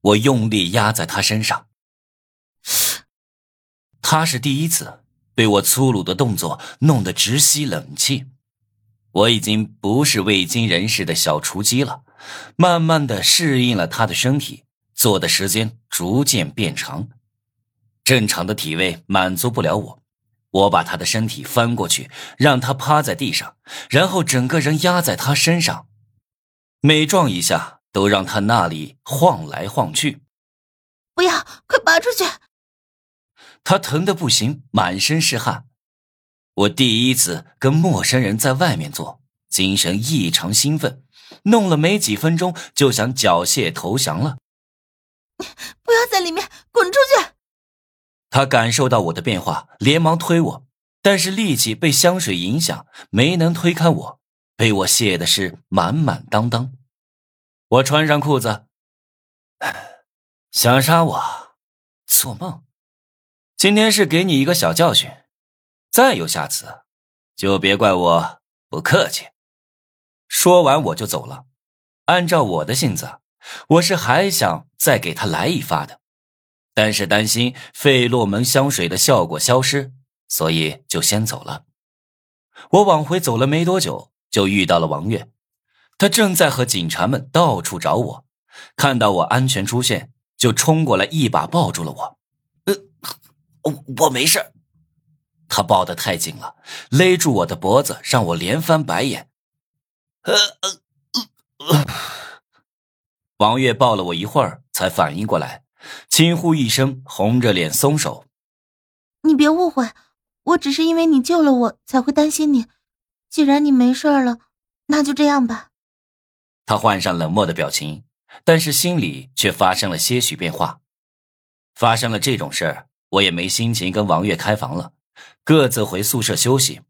我用力压在他身上。他是第一次被我粗鲁的动作弄得直吸冷气。我已经不是未经人事的小雏鸡了，慢慢的适应了他的身体，坐的时间逐渐变长。正常的体位满足不了我，我把他的身体翻过去，让他趴在地上，然后整个人压在他身上，每撞一下都让他那里晃来晃去。不要，快拔出去！他疼得不行，满身是汗。我第一次跟陌生人在外面做，精神异常兴奋，弄了没几分钟就想缴械投降了。不要在里面，滚出去！他感受到我的变化，连忙推我，但是力气被香水影响，没能推开我，被我卸的是满满当当。我穿上裤子，想杀我，做梦。今天是给你一个小教训。再有下次，就别怪我不客气。说完我就走了。按照我的性子，我是还想再给他来一发的，但是担心费洛蒙香水的效果消失，所以就先走了。我往回走了没多久，就遇到了王月，他正在和警察们到处找我，看到我安全出现，就冲过来一把抱住了我。呃，我我没事。他抱得太紧了，勒住我的脖子，让我连翻白眼。呃呃呃，王月抱了我一会儿，才反应过来，轻呼一声，红着脸松手。你别误会，我只是因为你救了我，才会担心你。既然你没事了，那就这样吧。他换上冷漠的表情，但是心里却发生了些许变化。发生了这种事儿，我也没心情跟王月开房了。各自回宿舍休息。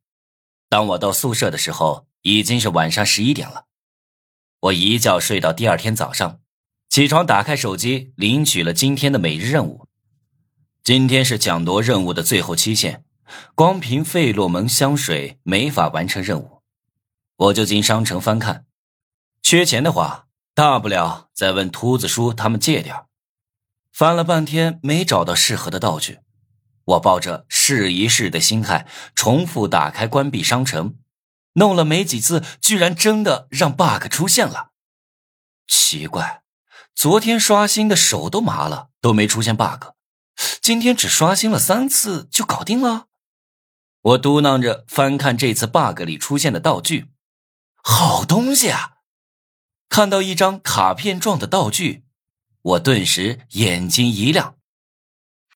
当我到宿舍的时候，已经是晚上十一点了。我一觉睡到第二天早上，起床打开手机，领取了今天的每日任务。今天是抢夺任务的最后期限，光凭费洛蒙香水没法完成任务。我就进商城翻看，缺钱的话，大不了再问秃子叔他们借点翻了半天，没找到适合的道具。我抱着试一试的心态，重复打开关闭商城，弄了没几次，居然真的让 bug 出现了。奇怪，昨天刷新的手都麻了，都没出现 bug，今天只刷新了三次就搞定了。我嘟囔着翻看这次 bug 里出现的道具，好东西啊！看到一张卡片状的道具，我顿时眼睛一亮。